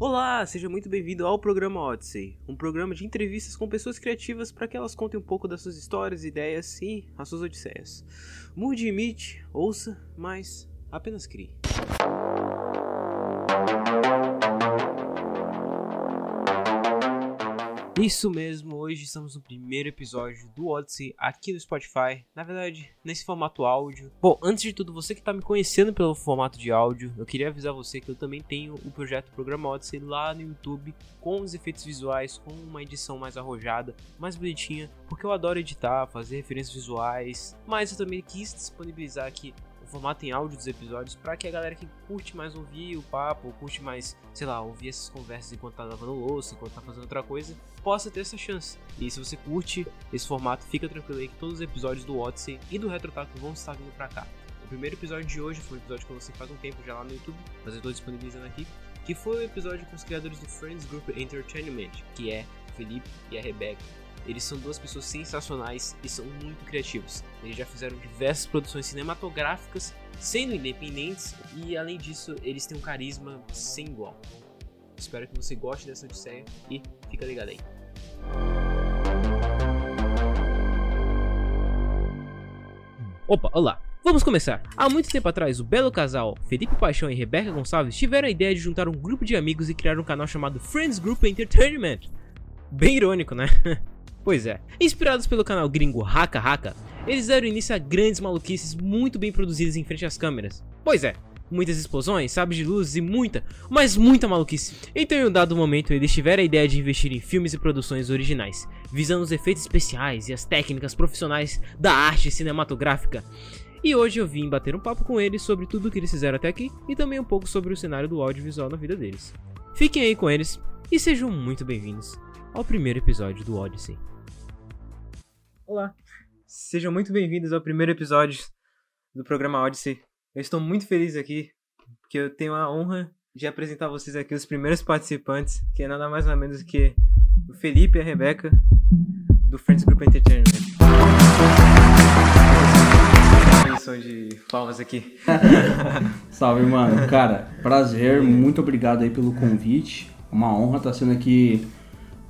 Olá, seja muito bem-vindo ao programa Odyssey, um programa de entrevistas com pessoas criativas para que elas contem um pouco das suas histórias, ideias e as suas odisseias. Mude e imite, ouça, mas apenas crie. Isso mesmo, hoje estamos no primeiro episódio do Odyssey aqui no Spotify. Na verdade, nesse formato áudio. Bom, antes de tudo, você que está me conhecendo pelo formato de áudio, eu queria avisar você que eu também tenho o projeto Programa Odyssey lá no YouTube com os efeitos visuais, com uma edição mais arrojada, mais bonitinha, porque eu adoro editar, fazer referências visuais, mas eu também quis disponibilizar aqui o formato em áudio dos episódios para que a galera que curte mais ouvir o papo, curte mais, sei lá, ouvir essas conversas enquanto tá lavando louça, enquanto tá fazendo outra coisa, possa ter essa chance. E se você curte esse formato, fica tranquilo aí que todos os episódios do Odyssey e do Retrotaco vão estar vindo pra cá. O primeiro episódio de hoje foi um episódio que eu lancei faz um tempo já lá no YouTube, mas eu tô disponibilizando aqui, que foi o episódio com os criadores do Friends Group Entertainment, que é o Felipe e a Rebeca. Eles são duas pessoas sensacionais e são muito criativos. Eles já fizeram diversas produções cinematográficas, sendo independentes, e além disso, eles têm um carisma sem igual. Espero que você goste dessa odisseia e fica ligado aí. Opa, olá! Vamos começar. Há muito tempo atrás, o belo casal Felipe Paixão e Rebeca Gonçalves tiveram a ideia de juntar um grupo de amigos e criar um canal chamado Friends Group Entertainment. Bem irônico, né? Pois é. Inspirados pelo canal gringo Haka Haka, eles deram início a grandes maluquices muito bem produzidas em frente às câmeras. Pois é, muitas explosões, sabres de luzes e muita, mas muita maluquice. Então em um dado momento eles tiveram a ideia de investir em filmes e produções originais, visando os efeitos especiais e as técnicas profissionais da arte cinematográfica. E hoje eu vim bater um papo com eles sobre tudo o que eles fizeram até aqui e também um pouco sobre o cenário do audiovisual na vida deles. Fiquem aí com eles e sejam muito bem-vindos ao primeiro episódio do Odyssey. Olá, sejam muito bem-vindos ao primeiro episódio do programa Odyssey. Eu estou muito feliz aqui, porque eu tenho a honra de apresentar a vocês aqui os primeiros participantes, que é nada mais nada menos que o Felipe e a Rebeca, do Friends Group Entertainment. de palmas aqui. Salve, mano. Cara, prazer, muito obrigado aí pelo convite. Uma honra estar sendo aqui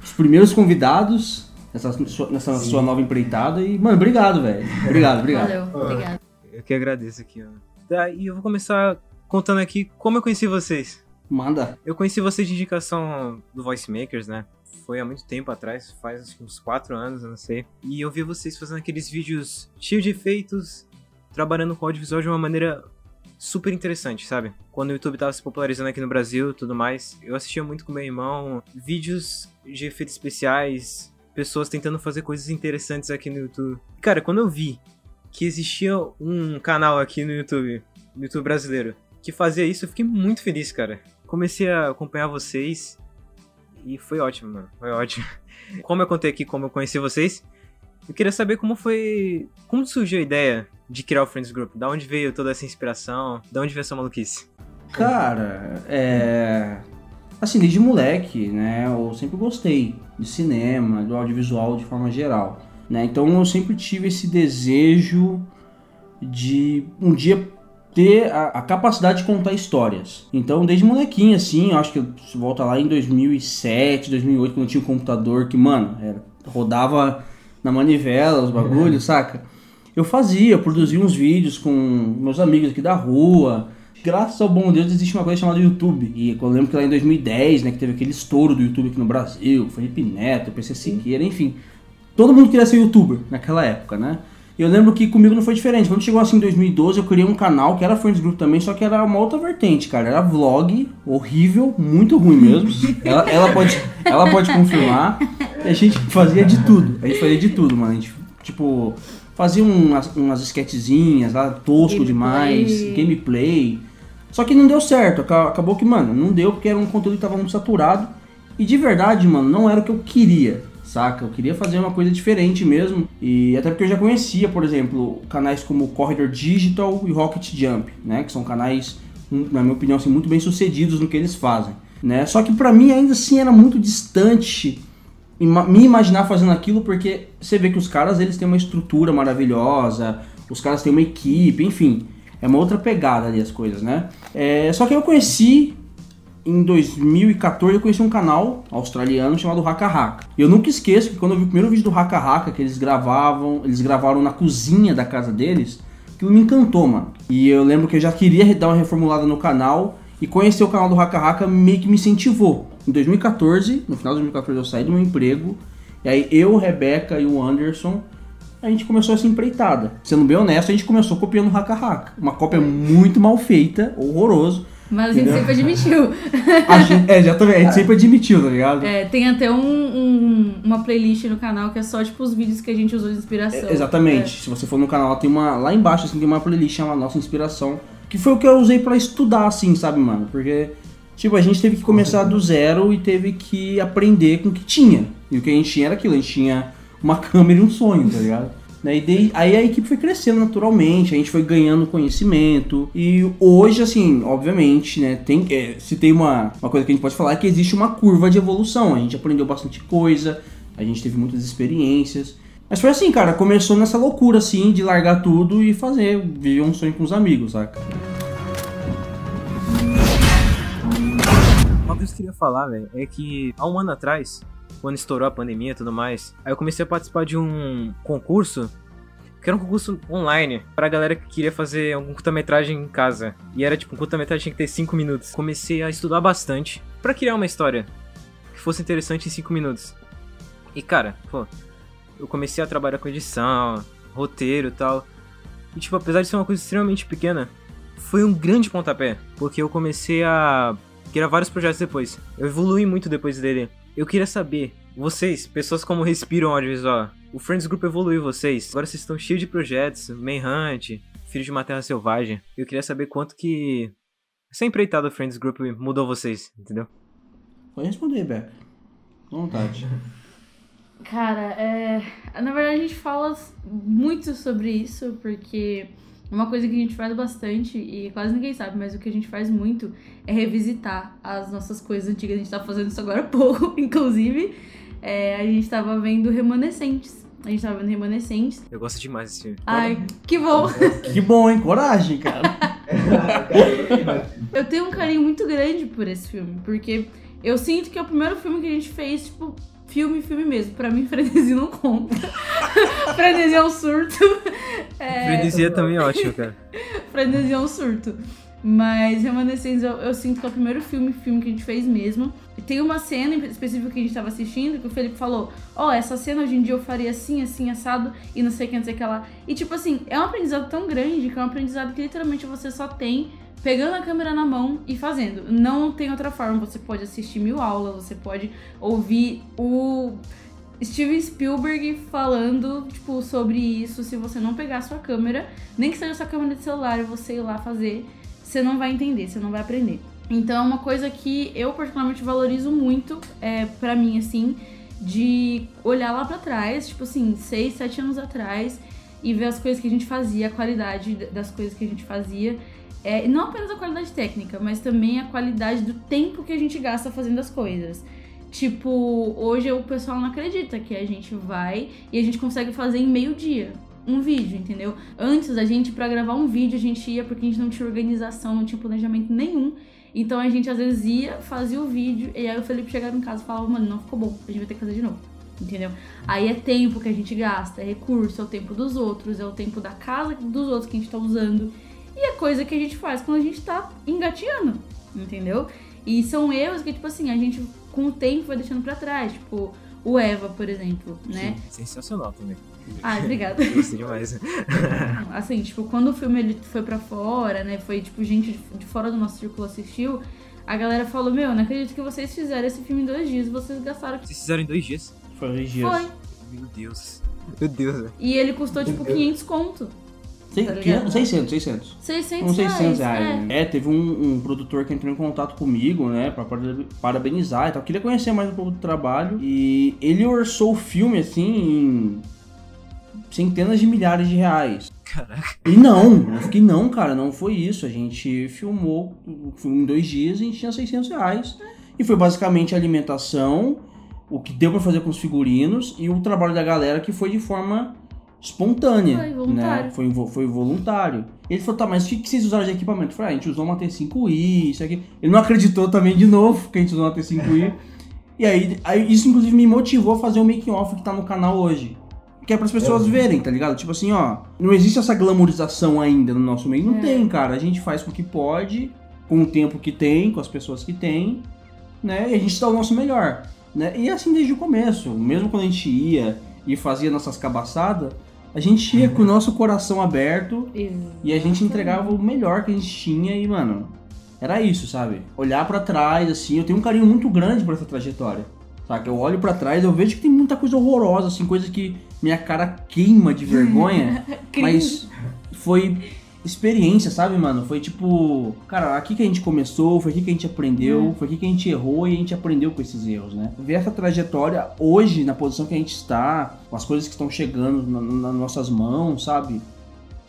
os primeiros convidados nessa, sua, nessa sua nova empreitada. E, mano, obrigado, velho. Obrigado, obrigado. Valeu, obrigado. Eu que agradeço aqui, ó. Tá, e eu vou começar contando aqui como eu conheci vocês. Manda. Eu conheci vocês de indicação do Voice Makers, né? Foi há muito tempo atrás, faz uns 4 anos, eu não sei. E eu vi vocês fazendo aqueles vídeos cheios de efeitos, trabalhando com audiovisual de uma maneira super interessante, sabe? Quando o YouTube tava se popularizando aqui no Brasil e tudo mais, eu assistia muito com meu irmão vídeos de efeitos especiais, pessoas tentando fazer coisas interessantes aqui no YouTube. Cara, quando eu vi que existia um canal aqui no YouTube, no YouTube brasileiro, que fazia isso, eu fiquei muito feliz, cara. Comecei a acompanhar vocês e foi ótimo, mano. Foi ótimo. Como eu contei aqui como eu conheci vocês, eu queria saber como foi. Como surgiu a ideia de criar o Friends Group? Da onde veio toda essa inspiração? Da onde veio essa maluquice? Cara, é. Assim, desde moleque, né? Eu sempre gostei de cinema, do audiovisual de forma geral. Né? Então eu sempre tive esse desejo de um dia ter a, a, capacidade de contar histórias. Então, desde molequinho, assim, eu acho que volta lá em 2007, 2008, quando eu tinha um computador que, mano, era, rodava na manivela os bagulhos, uhum. saca? Eu fazia, eu produzia uns vídeos com meus amigos aqui da rua. Graças ao bom Deus existe uma coisa chamada YouTube. E eu lembro que lá em 2010, né, que teve aquele estouro do YouTube aqui no Brasil, Felipe Neto, PC Siqueira, enfim. Todo mundo queria ser youtuber naquela época, né? E eu lembro que comigo não foi diferente. Quando chegou assim em 2012, eu criei um canal que era Friends Group também, só que era uma outra vertente, cara. Era vlog, horrível, muito ruim mesmo. ela, ela, pode, ela pode confirmar. E a gente fazia de tudo. A gente fazia de tudo, mano. A gente, tipo, fazia umas, umas sketchzinhas lá, tosco gameplay. demais, gameplay. Só que não deu certo. Acabou que, mano, não deu porque era um conteúdo que tava muito saturado. E de verdade, mano, não era o que eu queria saca? Eu queria fazer uma coisa diferente mesmo. E até porque eu já conhecia, por exemplo, canais como Corridor Digital e Rocket Jump, né? Que são canais, na minha opinião, assim, muito bem sucedidos no que eles fazem. Né? Só que para mim ainda assim era muito distante me imaginar fazendo aquilo porque você vê que os caras eles têm uma estrutura maravilhosa, os caras têm uma equipe, enfim, é uma outra pegada ali as coisas, né? É, só que eu conheci em 2014 eu conheci um canal australiano chamado Haka Haka. E eu nunca esqueço que quando eu vi o primeiro vídeo do Haka Haka que eles gravavam, eles gravaram na cozinha da casa deles, aquilo me encantou, mano. E eu lembro que eu já queria dar uma reformulada no canal e conhecer o canal do Haka Haka meio que me incentivou. Em 2014, no final de 2014 eu saí do meu emprego, e aí eu, Rebeca e o Anderson a gente começou essa empreitada. Sendo bem honesto, a gente começou copiando o Haka Haka. Uma cópia muito mal feita, horroroso. Mas a gente sempre admitiu. A gente, é, já também, a gente sempre admitiu, tá ligado? É, tem até um, um- uma playlist no canal que é só, tipo, os vídeos que a gente usou de inspiração. É, exatamente. Se você for no canal, tem uma. Lá embaixo assim, tem uma playlist chamada Nossa Inspiração. Que foi o que eu usei pra estudar, assim, sabe, mano? Porque, tipo, a gente teve que começar do zero e teve que aprender com o que tinha. E o que a gente tinha era aquilo, a gente tinha uma câmera e um sonho, tá ligado? Né, e daí- aí a equipe foi crescendo naturalmente, a gente foi ganhando conhecimento. E hoje, assim, obviamente, né, tem, é, se tem uma, uma coisa que a gente pode falar é que existe uma curva de evolução. A gente aprendeu bastante coisa, a gente teve muitas experiências. Mas foi assim, cara, começou nessa loucura, assim, de largar tudo e fazer, viver um sonho com os amigos, saca? Uma coisa que eu queria falar, velho, é que há um ano atrás, quando estourou a pandemia e tudo mais, aí eu comecei a participar de um concurso, que era um concurso online, pra galera que queria fazer algum curta-metragem em casa. E era tipo, um curta-metragem tinha que ter 5 minutos. Comecei a estudar bastante pra criar uma história que fosse interessante em 5 minutos. E cara, pô, eu comecei a trabalhar com edição, roteiro e tal. E tipo, apesar de ser uma coisa extremamente pequena, foi um grande pontapé, porque eu comecei a criar vários projetos depois. Eu evolui muito depois dele. Eu queria saber, vocês, pessoas como respiram audiovisual, o Friends Group evoluiu vocês. Agora vocês estão cheios de projetos, Manhunt, Filho de uma Terra Selvagem. Eu queria saber quanto que essa empreitada do Friends Group mudou vocês, entendeu? Pode responder, Beca. À vontade. Cara, é... na verdade a gente fala muito sobre isso, porque uma coisa que a gente faz bastante e quase ninguém sabe, mas o que a gente faz muito é revisitar as nossas coisas antigas. A gente tá fazendo isso agora há pouco, inclusive. É, a gente tava vendo Remanescentes. A gente tava vendo Remanescentes. Eu gosto demais desse filme. Ai, que bom! que bom, hein? Coragem, cara. Eu tenho um carinho muito grande por esse filme, porque eu sinto que é o primeiro filme que a gente fez, tipo, filme, filme mesmo. Pra mim, Frenesi não conta. Frenesi é um surto. É, Frenesia também é ótimo, cara. Frenesi é um surto. Mas Remanescentes eu, eu sinto que é o primeiro filme, filme que a gente fez mesmo. Tem uma cena específica que a gente tava assistindo que o Felipe falou: Ó, essa cena hoje em dia eu faria assim, assim, assado, e não sei o que, não sei o que lá. E tipo assim, é um aprendizado tão grande que é um aprendizado que literalmente você só tem pegando a câmera na mão e fazendo. Não tem outra forma. Você pode assistir mil aulas, você pode ouvir o Steven Spielberg falando, tipo, sobre isso. Se você não pegar a sua câmera, nem que seja sua câmera de celular, e você ir lá fazer, você não vai entender, você não vai aprender. Então é uma coisa que eu particularmente valorizo muito, é, para mim, assim, de olhar lá pra trás, tipo assim, seis, sete anos atrás, e ver as coisas que a gente fazia, a qualidade das coisas que a gente fazia. É, não apenas a qualidade técnica, mas também a qualidade do tempo que a gente gasta fazendo as coisas. Tipo, hoje o pessoal não acredita que a gente vai e a gente consegue fazer em meio dia um vídeo, entendeu? Antes a gente, pra gravar um vídeo, a gente ia porque a gente não tinha organização, não tinha planejamento nenhum. Então a gente às vezes ia, fazia o vídeo, e aí o Felipe chegava em casa e falava, mano, não ficou bom, a gente vai ter que fazer de novo. Entendeu? Aí é tempo que a gente gasta, é recurso, é o tempo dos outros, é o tempo da casa dos outros que a gente tá usando. E é coisa que a gente faz quando a gente tá engateando, entendeu? E são erros que, tipo assim, a gente com o tempo vai deixando pra trás. Tipo, o Eva, por exemplo, né? Sim, sensacional também. Ah, obrigada. Gostei demais. assim, tipo, quando o filme ele foi pra fora, né? Foi, tipo, gente de- de fora do nosso círculo assistiu. A galera falou, meu, não acredito que vocês fizeram esse filme em dois dias. Vocês gastaram... Vocês fizeram em dois dias? Foi dois dias. Foi. Meu Deus. Meu Deus, velho. E ele custou, tipo, 500 conto. Sei- Tá ligado? 600, 600. 600 Uns 600 reais. reais. é. né? É, teve um, um produtor que entrou em contato comigo, né, pra para- parabenizar e tal. Queria conhecer mais um pouco do trabalho. E ele orçou o filme, assim, em centenas de milhares de reais. Caraca. E não, eu fiquei, não, cara, não foi isso. A gente filmou o filme em dois dias e a gente tinha 600 reais. E foi basicamente a alimentação, o que deu pra fazer com os figurinos e o trabalho da galera que foi de forma espontânea. Foi voluntário. Né? Foi, foi voluntário. Ele falou, tá, mas o que, que vocês usaram de equipamento? Eu falei, ah, a gente usou uma T5i, isso aqui. Ele não acreditou também de novo que a gente usou uma T5i. e aí, aí, isso inclusive me motivou a fazer o making off que tá no canal hoje. Que é para as pessoas verem, tá ligado? Tipo assim, ó, não existe essa glamorização ainda no nosso meio. Não É. tem, cara. A gente faz com o que pode, com o tempo que tem, com as pessoas que tem, né? E a gente dá o nosso melhor, né? E assim desde o começo. Mesmo quando a gente ia e fazia nossas cabaçadas, a gente ia com o nosso coração aberto e a gente entregava o melhor que a gente tinha e, mano, era isso, sabe? Olhar pra trás, assim, eu tenho um carinho muito grande por essa trajetória. Saca? Eu olho pra trás, eu vejo que tem muita coisa horrorosa, assim, coisa que minha cara queima de vergonha, mas foi experiência, sabe, mano? Foi tipo, cara, aqui que a gente começou, foi aqui que a gente aprendeu, foi aqui que a gente errou e a gente aprendeu com esses erros, né? Ver essa trajetória hoje, na posição que a gente está, com as coisas que estão chegando na- nas nossas mãos, sabe?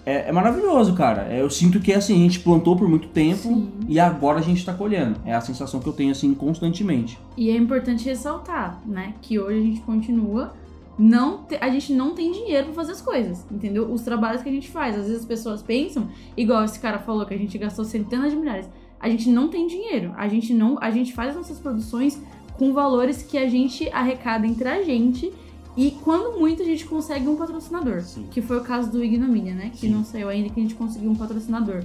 É, é maravilhoso, cara. É, Eu sinto que assim, a gente plantou por muito tempo Sim. e agora a gente tá colhendo. É a sensação que eu tenho assim constantemente. E é importante ressaltar, né, que hoje a gente continua não te- a gente não tem dinheiro pra fazer as coisas, entendeu? Os trabalhos que a gente faz, às vezes as pessoas pensam, igual esse cara falou que a gente gastou centenas de milhares. A gente não tem dinheiro. A gente não, a gente faz as nossas produções com valores que a gente arrecada entre a gente e quando muito a gente consegue um patrocinador, Sim. que foi o caso do Ignomínia, né, que Sim. não saiu ainda que a gente conseguiu um patrocinador.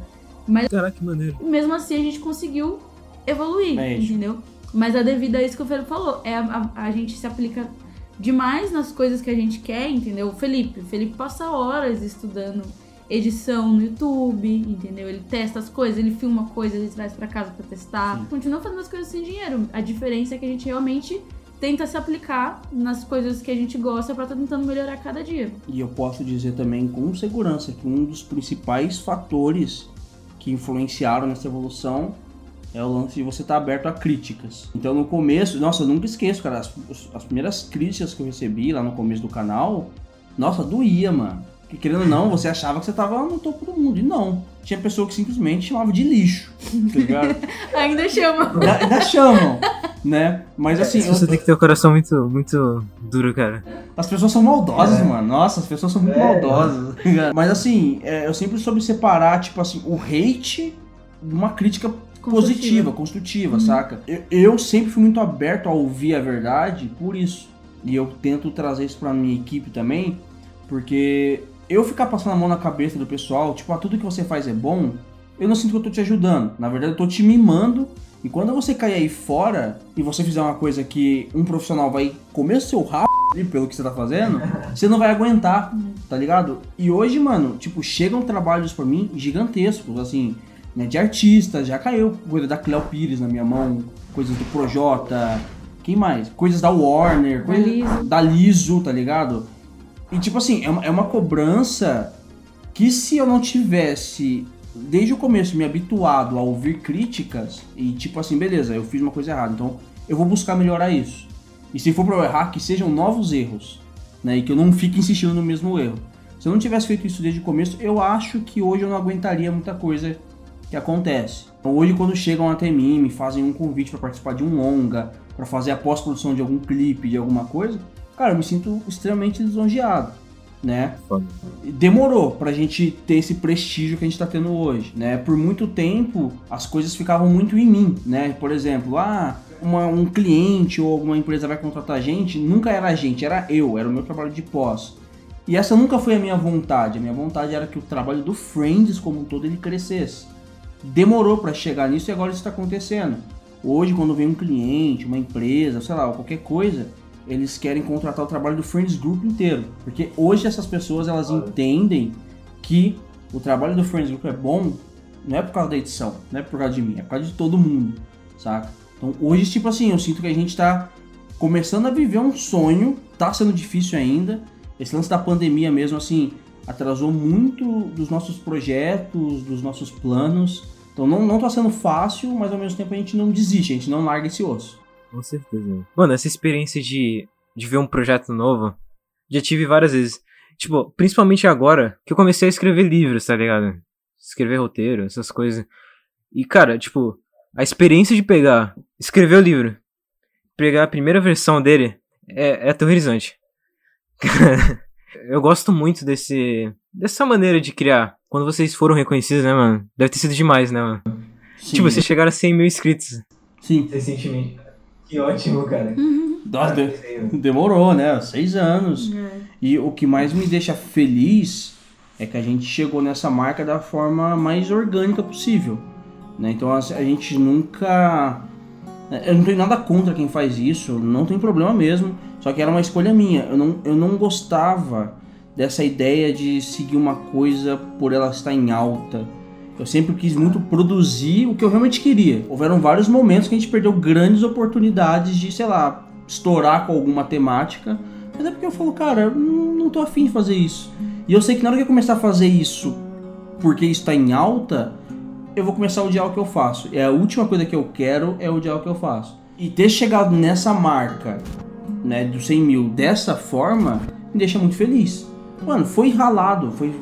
Caraca, que maneiro. mesmo assim a gente conseguiu evoluir, É entendeu? Mas é devido a isso que o Felipe falou. É a, a- a gente se aplica demais nas coisas que a gente quer, entendeu? O Felipe, o Felipe passa horas estudando edição no YouTube, entendeu? Ele testa as coisas, ele filma coisas, ele traz pra casa pra testar. Sim. Continua fazendo as coisas sem dinheiro. A diferença é que a gente realmente tenta se aplicar nas coisas que a gente gosta pra estar tentando melhorar cada dia. E eu posso dizer também com segurança que um dos principais fatores que influenciaram nessa evolução é o lance de você estar aberto a críticas. Então no começo, nossa, eu nunca esqueço, cara, as, as primeiras críticas que eu recebi lá no começo do canal, nossa, doía, mano. Que querendo ou não, você achava que você tava no topo do mundo. E não. Tinha pessoa que simplesmente chamava de lixo. Tá ligado? Ainda chama. ainda, ainda chamam, né? Mas assim, eu- Você tem que ter o coração muito, muito duro, cara. As pessoas são maldosas, mano. Nossa, as pessoas são muito maldosas. tá? Mas assim, é, eu sempre soube separar, tipo assim, o hate de uma crítica positiva, construtiva, saca? Eu, eu sempre fui muito aberto a ouvir a verdade por isso. E eu tento trazer isso pra minha equipe também, porque eu ficar passando a mão na cabeça do pessoal, tipo, ah, tudo que você faz é bom, eu não sinto que eu tô te ajudando. Na verdade, eu tô te mimando. E quando você cair aí fora e você fizer uma coisa que um profissional vai comer seu rabo pelo que você tá fazendo, você não vai aguentar, tá ligado? E hoje, mano, tipo, chegam trabalhos pra mim gigantescos, assim, né, de artistas, já caiu coisa da Cleo Pires na minha mão, coisas do Projota, quem mais? Coisas da Warner, coisas Liso. da Liso, tá ligado? E tipo assim, é uma, é uma cobrança que se eu não tivesse desde o começo me habituado a ouvir críticas e tipo assim, beleza, eu fiz uma coisa errada, então eu vou buscar melhorar isso. E se for pra eu errar, que sejam novos erros, né? E que eu não fique insistindo no mesmo erro. Se eu não tivesse feito isso desde o começo, eu acho que hoje eu não aguentaria muita coisa que acontece. Então, hoje, quando chegam até mim, me fazem um convite para participar de um longa, para fazer a pós-produção de algum clipe, de alguma coisa, cara, eu me sinto extremamente lisonjeado, né? Demorou pra gente ter esse prestígio que a gente tá tendo hoje, né? Por muito tempo as coisas ficavam muito em mim, né? Por exemplo, ah, uma- um cliente ou alguma empresa vai contratar a gente, nunca era a gente, era eu, era o meu trabalho de pós. E essa nunca foi a minha vontade. A minha vontade era que o trabalho do Friends como um todo ele crescesse. Demorou pra chegar nisso e agora isso tá acontecendo. Hoje, quando vem um cliente, uma empresa, sei lá, qualquer coisa, eles querem contratar o trabalho do Friends Group inteiro. Porque hoje essas pessoas elas entendem que o trabalho do Friends Group é bom, não é por causa da edição, não é por causa de mim, é por causa de todo mundo, saca? Então hoje, tipo assim, eu sinto que a gente tá começando a viver um sonho, tá sendo difícil ainda. Esse lance da pandemia mesmo, assim, atrasou muito dos nossos projetos, dos nossos planos. Então não, não tá sendo fácil, mas ao mesmo tempo a gente não desiste, a gente não larga esse osso. Com certeza. Mano, essa experiência de, de ver um projeto novo, já tive várias vezes. Tipo, principalmente agora, que eu comecei a escrever livros, tá ligado? Escrever roteiro, essas coisas. E, cara, tipo, a experiência de pegar, escrever o livro, pegar a primeira versão dele, é, é aterrorizante. eu gosto muito desse, dessa maneira de criar. quando vocês foram reconhecidos, né, mano? Deve ter sido demais, né, mano? Sim. Tipo, vocês chegaram a 100 mil inscritos. Sim. Recentemente. Que ótimo, cara. Nossa, de- demorou, né? Seis anos. E o que mais me deixa feliz é que a gente chegou nessa marca da forma mais orgânica possível. Né? Então a, a gente nunca. Eu não tenho nada contra quem faz isso, não tem problema mesmo. Só que era uma escolha minha. Eu não, eu não gostava dessa ideia de seguir uma coisa por ela estar em alta. Eu sempre quis muito produzir o que eu realmente queria. Houveram vários momentos que a gente perdeu grandes oportunidades de, sei lá, estourar com alguma temática. Mas é porque eu falo, cara, eu não tô afim de fazer isso. E eu sei que na hora que eu começar a fazer isso porque isso tá em alta, eu vou começar a odiar o que eu faço. É a última coisa que eu quero é odiar o que eu faço. E ter chegado nessa marca, né, dos 100 mil dessa forma, me deixa muito feliz. Mano, foi ralado, foi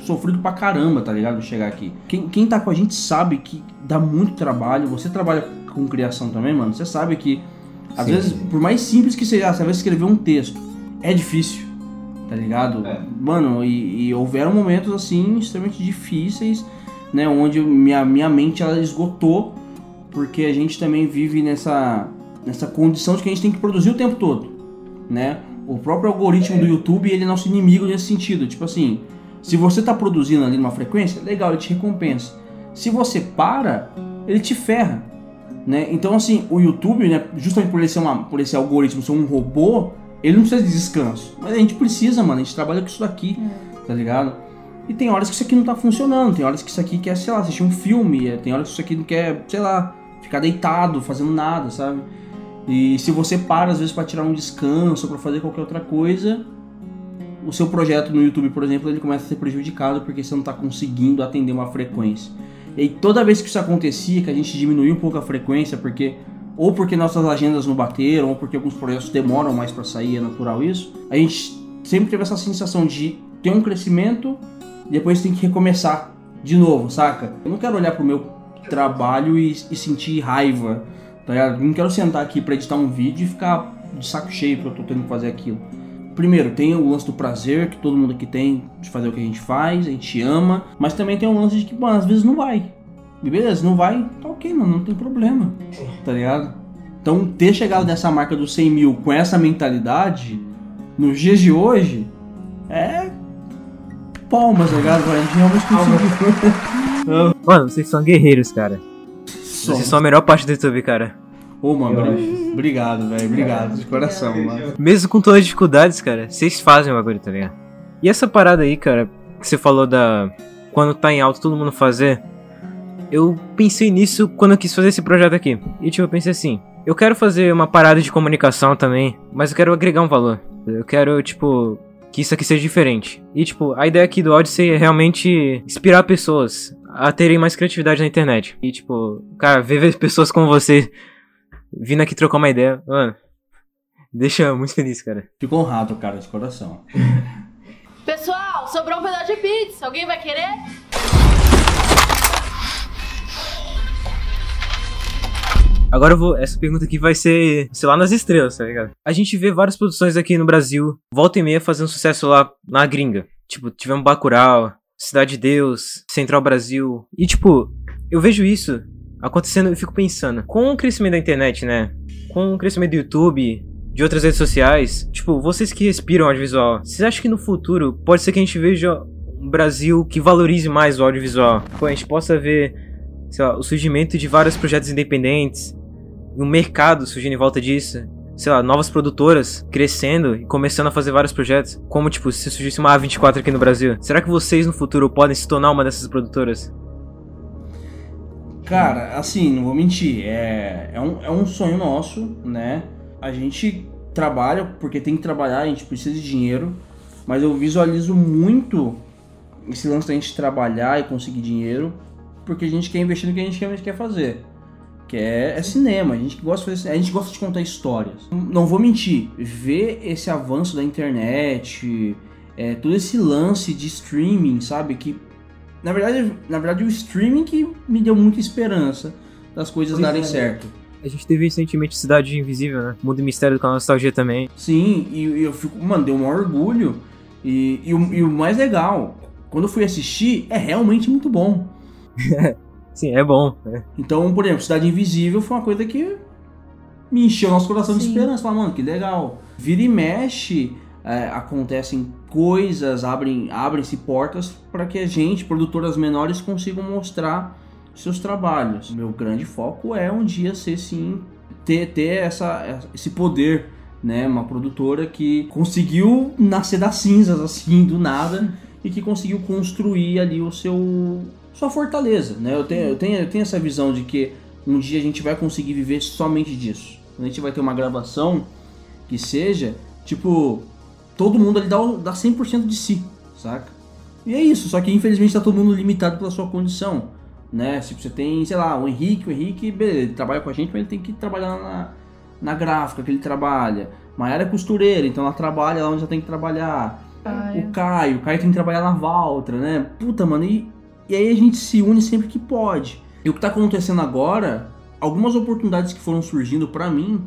sofrido pra caramba, tá ligado? Chegar aqui. Quem, quem tá com a gente sabe que dá muito trabalho. Você trabalha com criação também, mano. Você sabe que, às Sim, vezes, sim. por mais simples que seja, você vai escrever um texto, é difícil, tá ligado? É. Mano, e, e houveram momentos, assim, extremamente difíceis, né? Onde minha, minha mente, ela esgotou, porque a gente também vive nessa, nessa condição de que a gente tem que produzir o tempo todo, né? O próprio algoritmo do YouTube, ele é nosso inimigo nesse sentido. Tipo assim, se você tá produzindo ali numa frequência, legal, ele te recompensa. Se você para, ele te ferra. Né? Então, assim, o YouTube, né, justamente por ele ser, uma, por esse algoritmo ser um robô, ele não precisa de descanso. Mas a gente precisa, mano. A gente trabalha com isso daqui, tá ligado? E tem horas que isso aqui não tá funcionando. Tem horas que isso aqui quer, sei lá, assistir um filme. Tem horas que isso aqui não quer, sei lá, ficar deitado, fazendo nada, sabe? E se você para, às vezes, pra tirar um descanso, pra fazer qualquer outra coisa, o seu projeto no YouTube, por exemplo, ele começa a ser prejudicado porque você não está conseguindo atender uma frequência. E toda vez que isso acontecia, que a gente diminuía um pouco a frequência, porque ou porque nossas agendas não bateram, ou porque alguns projetos demoram mais para sair, é natural isso, a gente sempre teve essa sensação de ter um crescimento depois tem que recomeçar de novo, saca? Eu não quero olhar pro meu trabalho e, e sentir raiva, tá ligado? Não quero sentar aqui para editar um vídeo e ficar de saco cheio porque eu tô tendo que fazer aquilo. Primeiro, tem o lance do prazer, que todo mundo aqui tem de fazer o que a gente faz, a gente ama, mas também tem o lance de que, mano, às vezes não vai. E beleza, não vai, tá ok, mano, não tem problema, tá ligado? Então, ter chegado nessa marca dos 100 mil com essa mentalidade, nos dias de hoje, é. palmas, tá ligado? A gente realmente conseguiu. Mano, vocês são guerreiros, cara. Só. Vocês são a melhor parte do YouTube, cara. Ô, mano, obri- obrigado, velho, obrigado, de coração, mano. Mesmo com todas as dificuldades, cara, vocês fazem o bagulho, tá ligado? E essa parada aí, cara, que você falou da. Quando tá em alto todo mundo fazer. Eu pensei nisso quando eu quis fazer esse projeto aqui. E tipo, eu pensei assim: eu quero fazer uma parada de comunicação também, mas eu quero agregar um valor. Eu quero, tipo, que isso aqui seja diferente. E tipo, a ideia aqui do Odyssey é realmente inspirar pessoas a terem mais criatividade na internet. E tipo, cara, ver pessoas como você vindo aqui trocar uma ideia, mano, deixa muito feliz, cara. Fico honrado, cara, de coração. Pessoal, sobrou um pedaço de pizza. Alguém vai querer? Agora eu vou. Essa pergunta aqui vai ser, sei lá, nas estrelas, tá ligado? A gente vê várias produções aqui no Brasil, volta e meia fazendo sucesso lá na gringa. Tipo, tivemos Bacurau, Cidade de Deus, Central Brasil. E tipo, eu vejo isso acontecendo e fico pensando, com o crescimento da internet, né? Com o crescimento do YouTube, de outras redes sociais, tipo, vocês que respiram audiovisual, vocês acham que no futuro pode ser que a gente veja um Brasil que valorize mais o audiovisual? Pô, a gente possa ver, sei lá, o surgimento de vários projetos independentes, um mercado surgindo em volta disso. Sei lá, novas produtoras crescendo e começando a fazer vários projetos. Como, tipo, se surgisse uma A24 aqui no Brasil. Será que vocês no futuro podem se tornar uma dessas produtoras? Cara, assim, não vou mentir, é, é, um, é um sonho nosso, né? A gente trabalha porque tem que trabalhar, a gente precisa de dinheiro, mas eu visualizo muito esse lance da gente trabalhar e conseguir dinheiro porque a gente quer investir no que a gente quer fazer. Que é, é cinema, a gente gosta de fazer, a gente gosta de contar histórias. Não vou mentir, ver esse avanço da internet, é, todo esse lance de streaming, sabe? Que na verdade, na verdade o streaming que me deu muita esperança das coisas Pois darem é. certo. A gente teve recentemente Cidade Invisível, né? Mundo e Mistério do canal Nostalgia também. Sim, e, e eu fico, mano, deu um orgulho. E, e, o, e o mais legal, quando eu fui assistir, é realmente muito bom. Sim, é bom. é. Então, por exemplo, Cidade Invisível foi uma coisa que me encheu nosso coração de Sim. esperança. Falar, mano, que legal. Vira e mexe, é, acontecem coisas, abrem- abrem-se portas para que a gente, produtoras menores, consigam mostrar seus trabalhos. Meu grande foco é um dia ser sim, ter, ter essa, esse poder, né? Uma produtora que conseguiu nascer das cinzas, assim, do nada, e que conseguiu construir ali o seu sua fortaleza, né? Eu tenho, eu tenho, eu tenho essa visão de que um dia a gente vai conseguir viver somente disso. A gente vai ter uma gravação que seja, tipo, todo mundo ali dá, dá 100% de si, saca? E é isso, só que infelizmente tá todo mundo limitado pela sua condição, né? Se você tem, sei lá, o Henrique, o Henrique, beleza, ele trabalha com a gente, mas ele tem que trabalhar na, na gráfica que ele trabalha. Maiara é costureira, então ela trabalha lá onde ela tem que trabalhar. Caio. O Caio, o Caio tem que trabalhar na Valtra, né? Puta, mano, e, e aí a gente se une sempre que pode. E o que tá acontecendo agora, algumas oportunidades que foram surgindo pra mim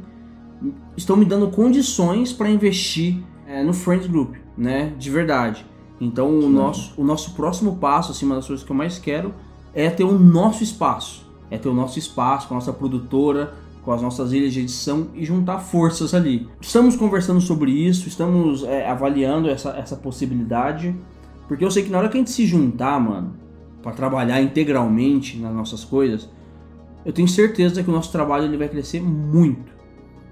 estão me dando condições pra investir é, no Friends Group, né? De verdade. Então o nosso, o nosso próximo passo, assim, uma das coisas que eu mais quero é ter o nosso espaço. É ter o nosso espaço com a nossa produtora, com as nossas ilhas de edição e juntar forças ali. Estamos conversando sobre isso, estamos é, avaliando essa, essa possibilidade, porque eu sei que na hora que a gente se juntar, mano, para trabalhar integralmente nas nossas coisas, eu tenho certeza que o nosso trabalho ele vai crescer muito,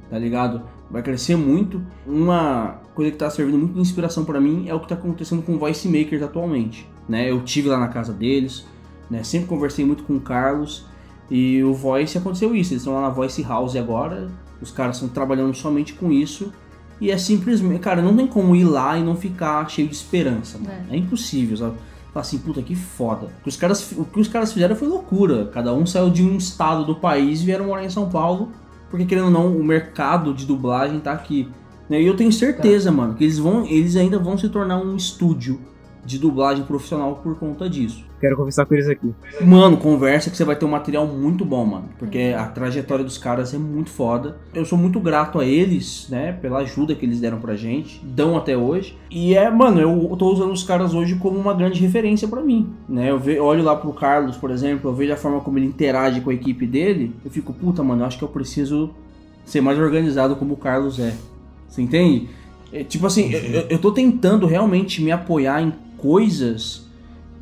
tá ligado? Vai crescer muito. Uma coisa que tá servindo muito de inspiração para mim é o que tá acontecendo com Voice Makers atualmente, né? Eu tive lá na casa deles, né? Sempre conversei muito com o Carlos e o Voice aconteceu isso. Eles estão lá na Voice House agora. Os caras estão trabalhando somente com isso. E é simplesmente, cara, não tem como ir lá e não ficar cheio de esperança, mano. É, impossível, sabe? Falar assim, puta, que foda. O que, os caras, o que os caras fizeram foi loucura. Cada um saiu de um estado do país e vieram morar em São Paulo. Porque, querendo ou não, o mercado de dublagem tá aqui. né? E eu tenho certeza, mano, que eles, vão, eles ainda vão se tornar um estúdio de dublagem profissional por conta disso. Quero conversar com eles aqui. Mano, conversa que você vai ter um material muito bom, mano. Porque a trajetória dos caras é muito foda. Eu sou muito grato a eles, né? Pela ajuda que eles deram pra gente. Dão até hoje. E é, mano, eu tô usando os caras hoje como uma grande referência pra mim. Né? Eu, ve- eu olho lá pro Carlos, por exemplo, eu vejo a forma como ele interage com a equipe dele. Eu fico, puta, mano, eu acho que eu preciso ser mais organizado como o Carlos é. Você entende? É, tipo assim, eu- eu tô tentando realmente me apoiar em coisas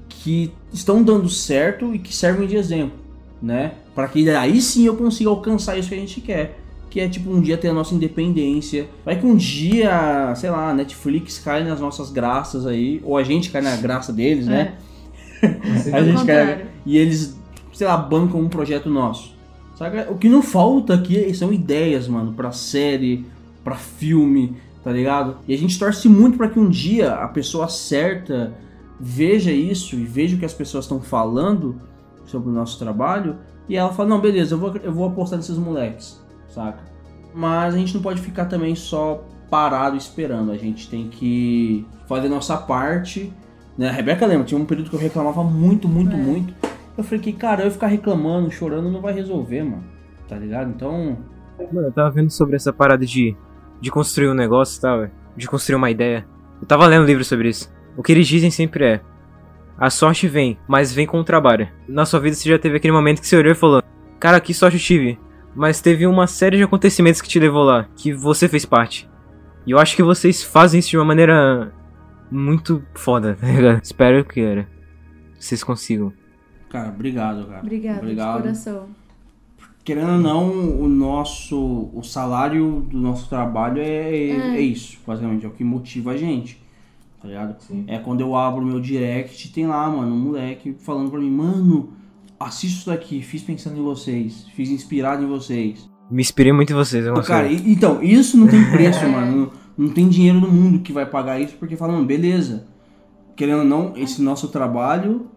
que estão dando certo e que servem de exemplo, né? Para que aí sim eu consiga alcançar isso que a gente quer. Que é tipo um dia ter a nossa independência. Vai que um dia, sei lá, a Netflix cai nas nossas graças aí, ou a gente cai na graça deles, né? A Ao gente cai e eles, sei lá, bancam um projeto nosso. Saca? O que não falta aqui são ideias, mano, pra série, pra filme, tá ligado? E a gente torce muito pra que um dia a pessoa certa veja isso e veja o que as pessoas estão falando sobre o nosso trabalho e ela fala, não, beleza, eu vou, eu vou apostar nesses moleques, saca? Mas a gente não pode ficar também só parado esperando, a gente tem que fazer a nossa parte, né? A Rebeca lembra, tinha um período que eu reclamava muito, muito, É. muito. Eu falei que, cara, eu ficar reclamando, chorando não vai resolver, mano, tá ligado? Então, Mano, eu tava vendo sobre essa parada de, de construir um negócio e tal, velho. de construir uma ideia. Eu tava lendo livro sobre isso. O que eles dizem sempre é: a sorte vem, mas vem com o trabalho. Na sua vida você já teve aquele momento que você olhou e falou: Cara, que sorte eu tive. Mas teve uma série de acontecimentos que te levou lá, que você fez parte. E eu acho que vocês fazem isso de uma maneira muito foda, tá ligado? Espero que era. Vocês consigam. cara, obrigado, cara. Obrigada, Obrigado. de coração. Querendo ou não, o nosso o salário do nosso trabalho é, é. isso, basicamente, é o que motiva a gente. Tá ligado? É quando eu abro o meu direct, tem lá, mano, um moleque falando pra mim, mano, assisto isso daqui, fiz pensando em vocês, fiz inspirado em vocês. Me inspirei muito em vocês, é uma Cara, e- então, isso não tem preço, mano. Não, não tem dinheiro no mundo que vai pagar isso, porque falam, beleza. Querendo ou não, esse nosso trabalho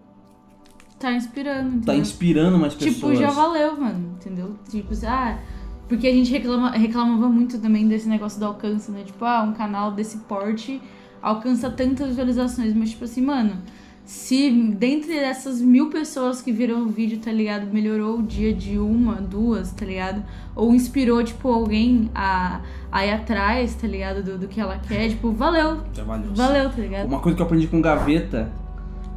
Tá inspirando, tá entendeu? inspirando mais pessoas. Tipo, já valeu, mano, entendeu? Tipo, assim, ah, porque a gente reclama, reclamava muito também desse negócio do alcance, né? Tipo, ah, um canal desse porte alcança tantas visualizações, mas tipo assim, mano, se dentre essas mil pessoas que viram o vídeo, tá ligado, melhorou o dia de uma, duas, tá ligado? Ou inspirou, tipo, alguém a, a ir atrás, tá ligado, do, do que ela quer, tipo, valeu, Já valeu. valeu, tá ligado? Uma coisa que eu aprendi com Gaveta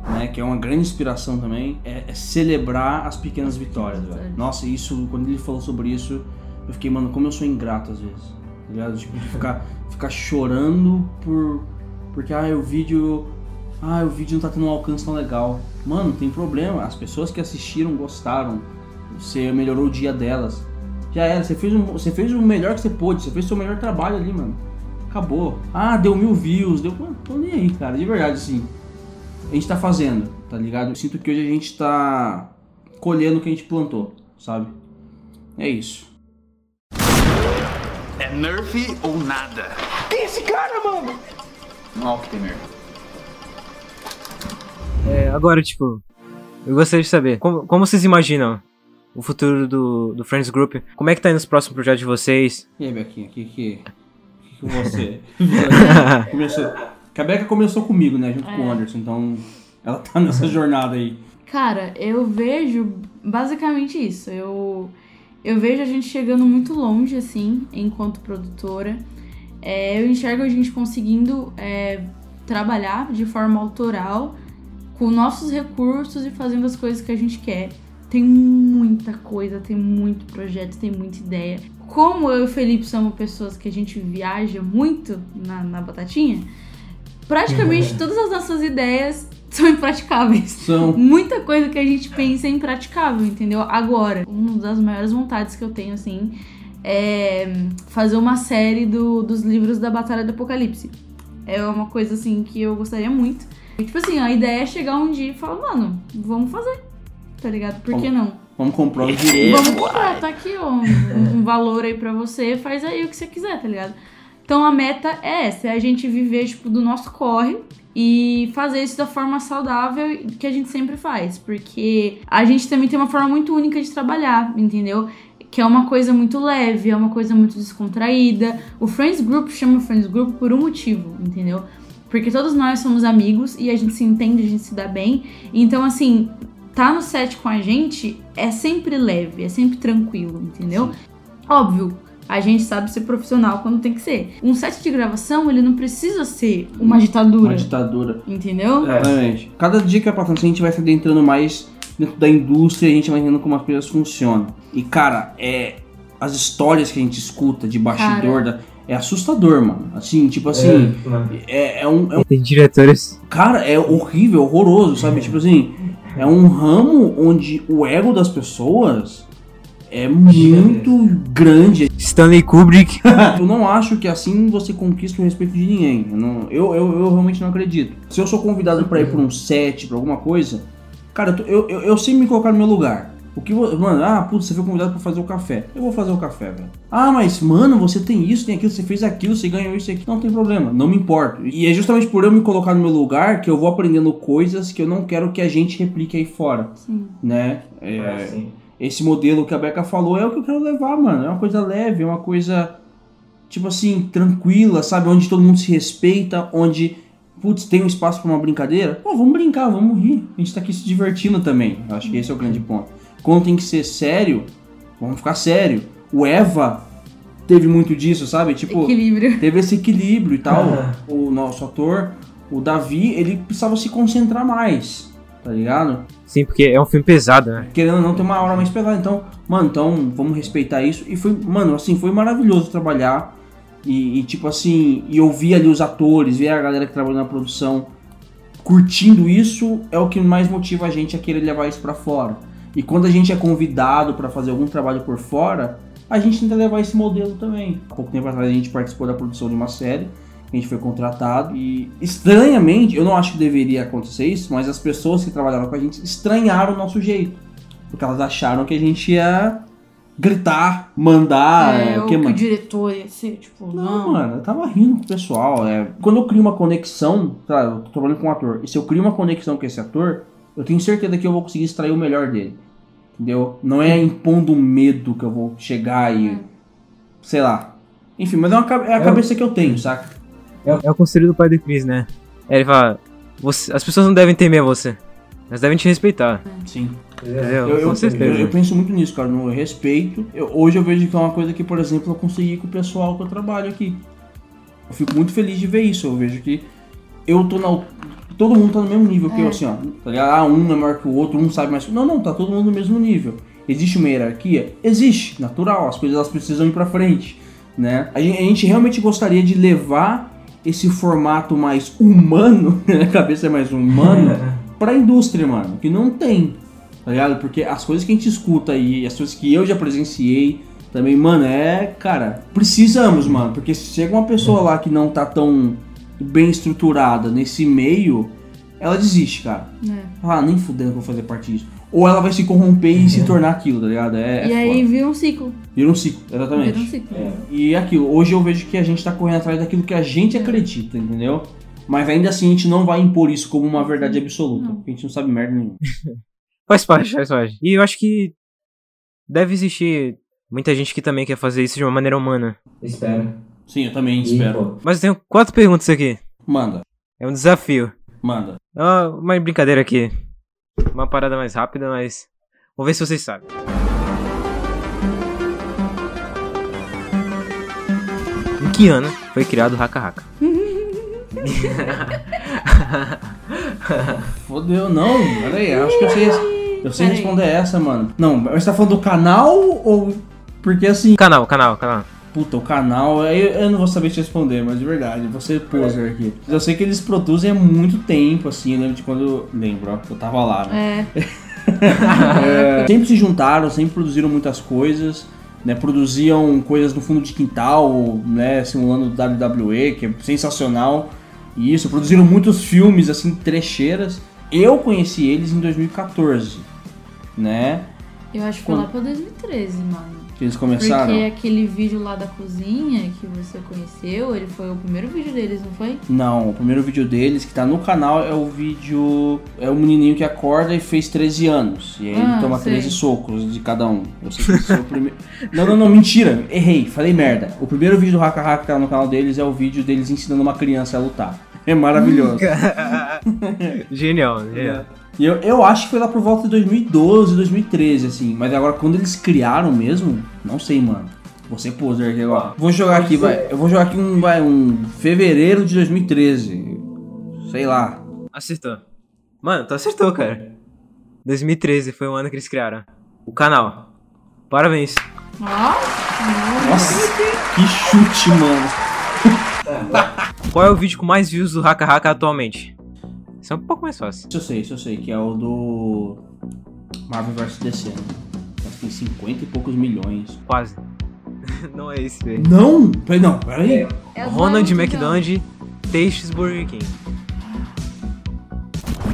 né, que é uma grande inspiração também, é, é celebrar as pequenas vitórias, velho. Nossa, isso, quando ele falou sobre isso, eu fiquei, mano, como eu sou ingrato às vezes. Tá ligado? Tipo, de ficar, ficar chorando por. Porque, ah, o vídeo. Ah, o vídeo não tá tendo um alcance tão legal. Mano, não tem problema. As pessoas que assistiram gostaram. Você melhorou o dia delas. Já era, você fez, um, você fez o melhor que você pôde, você fez o seu melhor trabalho ali, mano. Acabou. Ah, deu mil views, deu. Mano, tô nem aí, cara. De verdade, assim. A gente tá fazendo, tá ligado? Eu sinto que hoje a gente tá colhendo o que a gente plantou, sabe? É isso. É Nerf ou nada? Quem é esse cara, mano? Não o que temer. É, agora, tipo, eu gostaria de saber, como, como vocês imaginam o futuro do, do Friends Group? Como é que tá indo os próximos projetos de vocês? E aí, Bequinha, o que que, que que você começou? Que a Beca começou comigo, né, junto com o Anderson, então ela tá nessa jornada aí. Cara, eu vejo basicamente isso. Eu, eu vejo a gente chegando muito longe, assim, enquanto produtora. É, eu enxergo a gente conseguindo é, trabalhar de forma autoral, com nossos recursos e fazendo as coisas que a gente quer. Tem muita coisa, tem muito projeto, tem muita ideia. Como eu e o Felipe somos pessoas que a gente viaja muito na, na batatinha, praticamente todas as nossas ideias são impraticáveis. São. Muita coisa que a gente pensa é impraticável, entendeu? Agora, uma das maiores vontades que eu tenho, assim, é fazer uma série do, dos livros da Batalha do Apocalipse. É uma coisa, assim, que eu gostaria muito. E, tipo assim, a ideia é chegar um dia e falar, mano, vamos fazer. Tá ligado? Por que não? Vamos comprar os direitos. Vamos comprar, tá aqui, ó, um, um valor aí pra você, faz aí o que você quiser, tá ligado? Então a meta é essa, é a gente viver, tipo, do nosso corre e fazer isso da forma saudável que a gente sempre faz. Porque a gente também tem uma forma muito única de trabalhar, entendeu? Que é uma coisa muito leve, é uma coisa muito descontraída. O Friends Group chama Friends Group por um motivo, entendeu? Porque todos nós somos amigos e a gente se entende, a gente se dá bem. Então, assim, tá no set com a gente é sempre leve, é sempre tranquilo, entendeu? Óbvio, a gente sabe ser profissional quando tem que ser. Um set de gravação, ele não precisa ser uma ditadura, Uma ditadura. entendeu? Exatamente. Cada dia que é pra frente a gente vai se adentrando mais dentro da indústria e a gente vai vendo como as coisas funcionam. E, cara, é. As histórias que a gente escuta de bastidor da- é assustador, mano. Assim, tipo assim. É, é um, é um- Tem diretores. Cara, é horrível, horroroso, sabe? Tipo assim. É um ramo onde o ego das pessoas é muito grande. Stanley Kubrick. Eu não acho que assim você conquista o respeito de ninguém. Eu, não- eu, eu, eu realmente não acredito. Se eu sou convidado pra ir pra um set, pra alguma coisa, cara, eu, tô- eu, eu, eu sei me colocar no meu lugar. O que Mano, ah, putz, você foi convidado pra fazer o café. Eu vou fazer o café, velho. Ah, mas, mano, você tem isso, tem aquilo, você fez aquilo, você ganhou isso aqui. Não tem problema, não me importo. E é justamente por eu me colocar no meu lugar que eu vou aprendendo coisas que eu não quero que a gente replique aí fora. Sim. Né? É, esse modelo que a Beca falou é o que eu quero levar, mano. É uma coisa leve, é uma coisa, tipo assim, tranquila, sabe? Onde todo mundo se respeita, onde, putz, tem um espaço pra uma brincadeira. Pô, vamos brincar, vamos rir. A gente tá aqui se divertindo também. Acho que esse é o grande ponto. Quando tem que ser sério, vamos ficar sério. O Eva teve muito disso, sabe? Tipo, Equilíbrio. teve esse equilíbrio e tal. O nosso ator, o Davi, ele precisava se concentrar mais, tá ligado? Sim, porque é um filme pesado, né? querendo ou não, tem uma hora mais pesada. Então, mano, então vamos respeitar isso. E foi, mano, assim, foi maravilhoso trabalhar. E, e, tipo assim, e ouvir ali os atores, ver a galera que trabalhou na produção curtindo isso é o que mais motiva a gente a querer levar isso pra fora. E quando a gente é convidado pra fazer algum trabalho por fora, a gente tenta levar esse modelo também. Há pouco tempo atrás a gente participou da produção de uma série, a gente foi contratado e estranhamente, eu não acho que deveria acontecer isso, mas as pessoas que trabalharam com a gente estranharam o nosso jeito. Porque elas acharam que a gente ia gritar, mandar, é, é, o que, que o diretor ia ser, tipo, Não, não. mano, eu tava rindo com o pessoal. É. Quando eu crio uma conexão, tá, eu tô trabalhando com um ator, e se eu crio uma conexão com esse ator, eu tenho certeza que eu vou conseguir extrair o melhor dele. Entendeu? Não é impondo medo que eu vou chegar e. Sei lá. Enfim, mas é, uma, é a cabeça que eu tenho, saca? É, é o conselho do pai do Chris, né? É, Ele fala: "Você- as pessoas não devem temer você, mas devem te respeitar. Sim. Eu, eu, eu, eu penso muito nisso, cara, no respeito. Eu- hoje eu vejo que é uma coisa que, por exemplo, eu consegui com o pessoal que eu trabalho aqui. Eu fico muito feliz de ver isso. Eu vejo que eu tô na. todo mundo tá no mesmo nível que É. eu, assim, ó. Tá ligado? Ah, um é maior que o outro, um sabe mais. Não, não, tá todo mundo no mesmo nível. Existe uma hierarquia? Existe, natural, as coisas elas precisam ir pra frente, né? A gen- a gente realmente gostaria de levar esse formato mais humano, a cabeça é mais humano, pra indústria, mano, que não tem, tá ligado? Porque as coisas que a gente escuta aí, as coisas que eu já presenciei, também, mano, é, cara, precisamos, mano, porque se chega uma pessoa lá que não tá tão bem estruturada nesse meio, ela desiste, cara. É. Ah, nem fudendo que eu vou fazer parte disso. Ou ela vai se corromper e se tornar aquilo, tá ligado? É, e é aí foda. vira um ciclo. Vira um ciclo, exatamente. Vira um ciclo. É, E aquilo, hoje eu vejo que a gente tá correndo atrás daquilo que a gente acredita, entendeu? Mas ainda assim a gente não vai impor isso como uma verdade absoluta, Não. porque a gente não sabe merda nenhuma. Faz parte, faz parte. E eu acho que deve existir muita gente que também quer fazer isso de uma maneira humana. Espera. Sim, eu também E, espero. pô, Mas eu tenho quatro perguntas aqui. Manda, É um desafio. manda. É uma, uma brincadeira aqui. Uma parada mais rápida, mas. Vamos ver se vocês sabem. Em que ano foi criado o Haka Haka? Fodeu, não, peraí, acho que eu sei, eu sei responder essa, mano. Não, você tá falando do canal ou. Porque assim, Canal, canal, canal. Puta, o canal, eu, eu não vou saber te responder, mas de verdade, você poser aqui. Eu sei que eles produzem há muito tempo, assim, eu lembro de quando. Lembro, ó, eu tava lá, né? É. É, sempre se juntaram, sempre produziram muitas coisas, né? Produziam coisas no fundo de quintal, né? Simulando WWE, que é sensacional. E isso, produziram muitos filmes, assim, trecheiras. Eu conheci eles em 2014, né? Eu acho que foi lá pra 2013, mano. Que eles começaram. Porque aquele vídeo lá da cozinha que você conheceu, ele foi o primeiro vídeo deles, não foi? Não, o primeiro vídeo deles que tá no canal é o vídeo. É o menininho que acorda e fez 13 anos. E aí ele Ah, toma sei. 13 socos de cada um. Eu sei que esse é o primeiro. Não, não, não, mentira. Errei, falei merda. O primeiro vídeo do Haka Haka que tá no canal deles é o vídeo deles ensinando uma criança a lutar. É maravilhoso. Genial, genial. E eu, eu acho que foi lá por volta de 2012, 2013, assim. Mas agora, quando eles criaram mesmo, não sei, mano. Você poser aqui agora. Vou jogar aqui, vai. Eu vou jogar aqui um, vai, um fevereiro de 2013. Sei lá. Acertou. Mano, tu acertou, cara. 2013 foi o ano que eles criaram. O canal. Parabéns. Ó, Nossa, que chute, mano. Qual é o vídeo com mais views do Haka Haka atualmente? Isso é um pouco mais fácil. Isso eu sei, isso eu sei, que é o do Marvel vs DC. né? Acho que tem 50 e poucos milhões. Quase. Não é esse, velho. Não! Peraí, não, peraí. é o Ronald Donald McDonald, Tastes Burger King.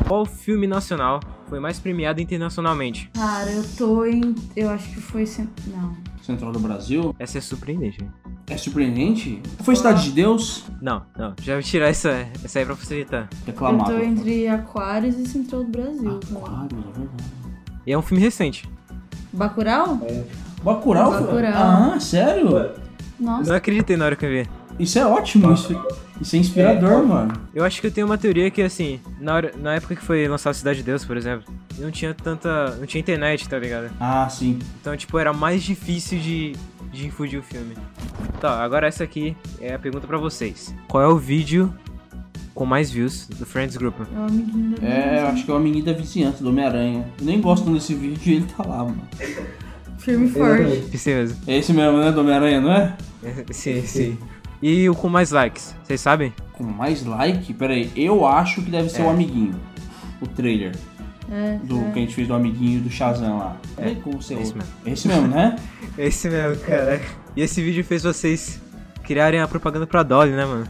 Qual filme nacional foi mais premiado internacionalmente? Cara, eu tô em. Eu acho que foi. Não. Central do Brasil. Essa é surpreendente. né? É surpreendente? Foi Cidade de Deus? Não, não. Já vou tirar essa, essa aí pra facilitar. Reclamado. Eu tô entre Aquários e Central do Brasil. Aquários, é verdade. E é um filme recente. Bacurau? Bacurau? Bacurau. Ah, sério? Nossa. Não acreditei na hora que eu vi. Isso é ótimo, isso, isso é inspirador, mano. Eu acho que eu tenho uma teoria que, assim, na, hora, na época que foi lançado Cidade de Deus, por exemplo, não tinha tanta. não tinha internet, tá ligado? Ah, sim. Então, tipo, era mais difícil de, de infundir o filme. Tá, agora essa aqui é a pergunta pra vocês. Qual é o vídeo com mais views do Friends Group? É o amiguinho da É, eu acho que é o amiguinho da vizinhança, do Homem-Aranha. Nem gosto desse vídeo e ele tá lá, mano. Firme e forte. Esse mesmo. É esse mesmo, né? Do Homem-Aranha, não é? Sim, sim. E o com mais likes, vocês sabem? Com mais like? Pera aí, eu acho que deve ser É. o amiguinho. O trailer. É, Do é. que a gente fez do amiguinho do Shazam lá. É, como você esse ouve. mesmo. Esse mesmo, né? Esse mesmo, cara. E esse vídeo fez vocês criarem a propaganda pra Dolly, né, mano?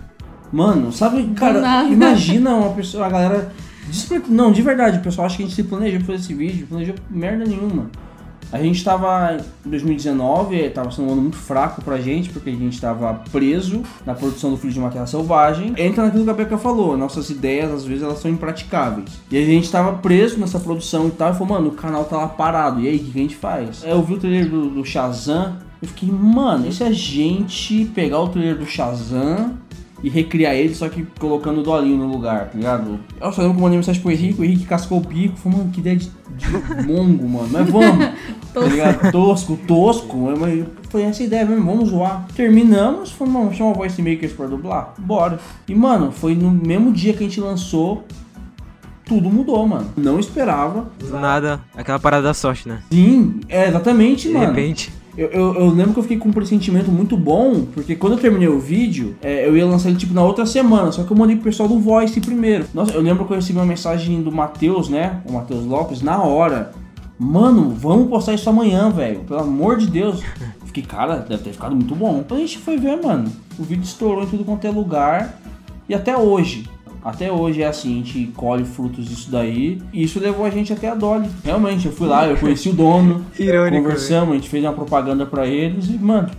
Mano, sabe, cara, imagina uma pessoa, a galera. despre- Não, de verdade, o pessoal acha que a gente se planejou pra fazer esse vídeo, planejou merda nenhuma. A gente tava em 2019, tava sendo um ano muito fraco pra gente, porque a gente tava preso na produção do Filho de uma Terra Selvagem. Entra naquilo que a Beca falou, nossas ideias às vezes elas são impraticáveis. E a gente tava preso nessa produção e tal, e falou, mano, o canal tá lá parado, e aí, o que a gente faz? Eu vi o trailer do, do Shazam, eu fiquei, mano, e se a gente pegar o trailer do Shazam e recriar ele, só que colocando o dolinho no lugar, tá ligado? Eu só lembro que eu mandei mensagem pro Henrique, o Henrique cascou o bico, falou, mano, que ideia de, de mongo, mano, mas vamos, tá ligado? Tosco, tosco, mas foi essa ideia mesmo, vamos zoar. Terminamos, falamos, vamos chamar o Voice Makers pra dublar? Bora. E, mano, foi no mesmo dia que a gente lançou tudo mudou, mano. Não esperava. Do nada, aquela parada da sorte, né? Sim, é exatamente, De mano. repente. Eu, eu, eu lembro que eu fiquei com um pressentimento muito bom, porque quando eu terminei o vídeo, é, eu ia lançar ele tipo na outra semana, só que eu mandei pro pessoal do Voice primeiro. Nossa, eu lembro que eu recebi uma mensagem do Matheus, né? O Matheus Lopes, na hora. Mano, vamos postar isso amanhã, velho. Pelo amor de Deus. Fiquei, cara, deve ter ficado muito bom. Então a gente foi ver, mano. O vídeo estourou em tudo quanto é lugar. E até hoje. Até hoje é assim, a gente colhe frutos disso daí. E isso levou a gente até a Dolly. Realmente, eu fui lá, eu conheci o dono. Irônico, Conversamos, a gente fez uma propaganda pra eles e, mano.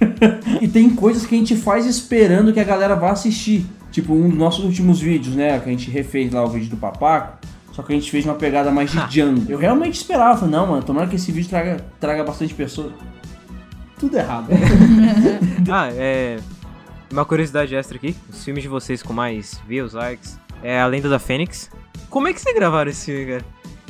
e tem coisas que a gente faz esperando que a galera vá assistir. Tipo, um dos nossos últimos vídeos, né? Que a gente refez lá o vídeo do Papaco. Só que a gente fez uma pegada mais de Django. Eu realmente esperava, não, mano. Tomara que esse vídeo traga, traga bastante pessoas. Tudo errado. Ah, é. Uma curiosidade extra aqui: os filmes de vocês com mais views, likes, é A Lenda da Fênix. Como é que vocês gravaram esse filme, cara?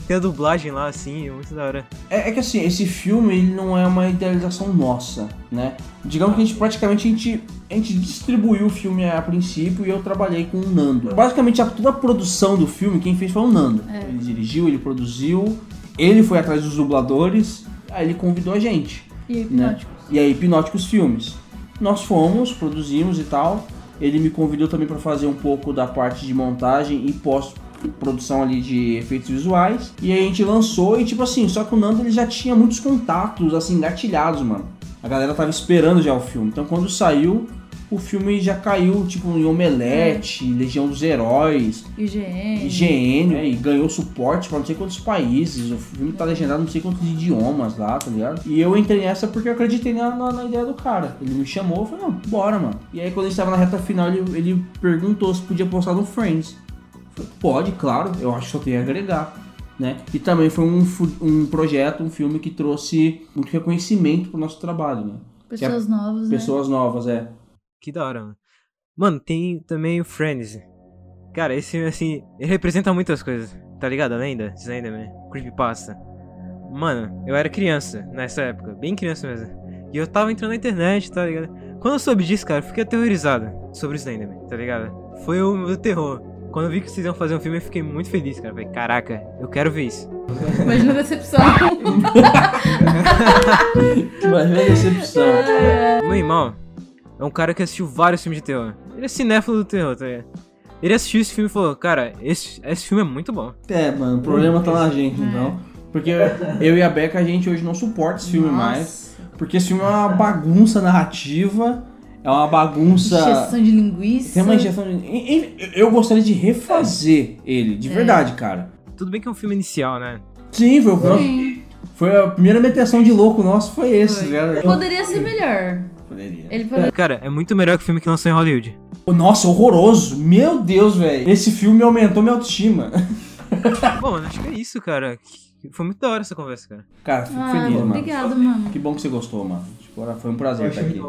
Tem a dublagem lá, assim, é muito da hora. É, é que assim, esse filme ele não é uma idealização nossa, né? Digamos que a gente praticamente a gente, a gente distribuiu o filme a princípio e eu trabalhei com o Nando. Basicamente a, toda a produção do filme quem fez foi o Nando. Ele dirigiu, ele produziu, ele foi atrás dos dubladores, aí ele convidou a gente. E né? hipnóticos. E aí Hipnóticos Filmes. Nós fomos, produzimos e tal. Ele me convidou também para fazer um pouco da parte de montagem e pós-produção ali de efeitos visuais. E a gente lançou e tipo assim, só que o Nando ele já tinha muitos contatos assim engatilhados, mano. A galera tava esperando já o filme. Então quando saiu, o filme já caiu tipo em Omelete, Legião dos Heróis, IGN. IGN, né? E ganhou suporte pra não sei quantos países. O filme tá legendado não sei quantos idiomas lá, tá ligado? E eu entrei nessa porque eu acreditei na, na, na ideia do cara. Ele me chamou, eu falei, não, bora, mano. E aí quando a gente tava na reta final, ele, ele perguntou se podia postar no Friends. Eu falei, Pode, claro, eu acho que só tem a agregar. Né? E também foi um, um projeto, um filme que trouxe muito reconhecimento pro nosso trabalho, né? Pessoas novas, né? Pessoas novas, é. Que da hora, mano. Mano, tem também o Friends. Cara, esse filme, assim, ele representa muitas coisas. Tá ligado? A lenda? Slenderman. Creepypasta. Mano, eu era criança nessa época. Bem criança mesmo. E eu tava entrando na internet, tá ligado? Quando eu soube disso, cara, eu fiquei aterrorizado sobre o Slenderman, tá ligado? Foi o meu terror. Quando eu vi que vocês iam fazer um filme, eu fiquei muito feliz, cara. Falei, caraca, eu quero ver isso. Imagina a decepção. Imagina a decepção. Meu irmão é um cara que assistiu vários filmes de terror. Ele é cinéfilo do terror, tá ligado? Ele assistiu esse filme e falou, cara, esse, esse filme é muito bom. É, mano, o problema tá na gente, então. Porque eu e a Beca, a gente hoje não suporta esse filme Nossa. mais. Porque esse filme é uma bagunça narrativa, é uma bagunça. Injeção de linguiça. Tem uma injeção de. Eu gostaria de refazer ele, de verdade, cara. Tudo bem que é um filme inicial, né? Sim, foi, o- Sim. foi a primeira meteção de louco nosso, foi esse, Foi. tá? Poderia ser melhor. Poderia. Ele poderia. Cara, é muito melhor que o filme que lançou em Hollywood. Nossa, horroroso! Meu Deus, velho. Esse filme aumentou minha autoestima. Bom, mano, acho que é isso, cara. Foi muito da hora essa conversa, cara. Cara, fico Ah, feliz, mano. obrigado, mano. Que bom que você gostou, mano. Tipo, foi um prazer estar aqui.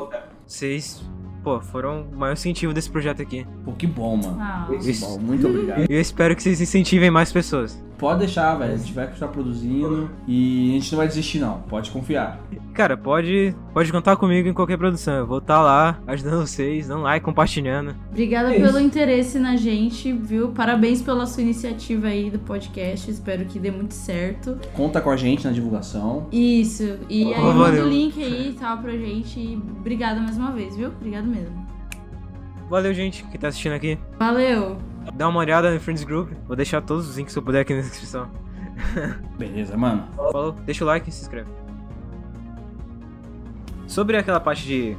Vocês, pô, foram o maior incentivo desse projeto aqui. Pô, que bom, mano. Ah, Que bom, muito obrigado. E eu espero que vocês incentivem mais pessoas. Pode deixar, velho. A gente vai continuar produzindo e a gente não vai desistir, não. Pode confiar. Cara, pode, pode contar comigo em qualquer produção. Eu vou estar lá ajudando vocês, dando like, compartilhando. Obrigada pelo interesse na gente, viu? Parabéns pela sua iniciativa aí do podcast. Espero que dê muito certo. Conta com a gente na divulgação. Isso. E aí, Oh, manda o link aí e tal pra gente. E obrigada mais uma vez, viu? Obrigado mesmo. Valeu, gente, que tá assistindo aqui. Valeu! Dá uma olhada no Friends Group. Vou deixar todos os links se eu puder aqui na descrição. Beleza, mano. Falou, deixa o like e se inscreve. Sobre aquela parte de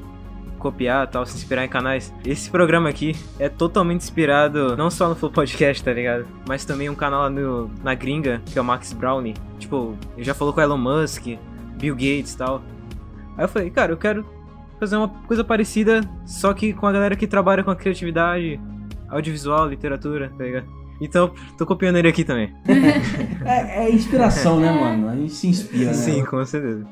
copiar tal, se inspirar em canais, esse programa aqui é totalmente inspirado não só no Flow Podcast, tá ligado? Mas também um canal lá no, na gringa, que é o Max Brownie. Tipo, ele já falou com Elon Musk, Bill Gates e tal. Aí eu falei, cara, eu quero fazer uma coisa parecida, só que com a galera que trabalha com a criatividade, audiovisual, literatura, tá ligado? Então, tô copiando ele aqui também. É, é inspiração, né, mano? A gente se inspira, né? Sim, com certeza.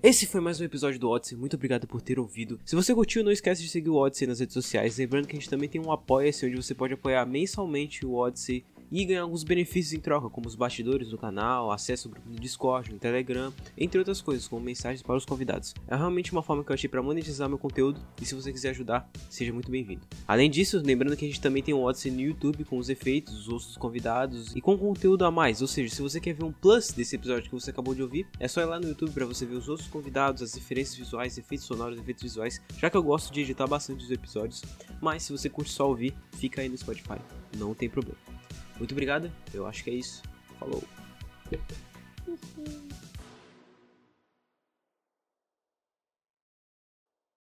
Esse foi mais um episódio do Odyssey. Muito obrigado por ter ouvido. Se você curtiu, não esquece de seguir o Odyssey nas redes sociais. Lembrando que a gente também tem um Apoia-se, onde você pode apoiar mensalmente o Odyssey e ganhar alguns benefícios em troca, como os bastidores do canal, acesso ao grupo do Discord, no Telegram, entre outras coisas, como mensagens para os convidados. É realmente uma forma que eu achei para monetizar meu conteúdo e se você quiser ajudar, seja muito bem-vindo. Além disso, lembrando que a gente também tem um Odyssey no YouTube com os efeitos, os dos convidados e com conteúdo a mais, ou seja, se você quer ver um plus desse episódio que você acabou de ouvir, é só ir lá no YouTube para você ver os outros convidados, as referências visuais, efeitos sonoros, efeitos visuais, já que eu gosto de editar bastante os episódios, mas se você curte só ouvir, fica aí no Spotify, não tem problema. Muito obrigado, eu acho que é isso. Falou!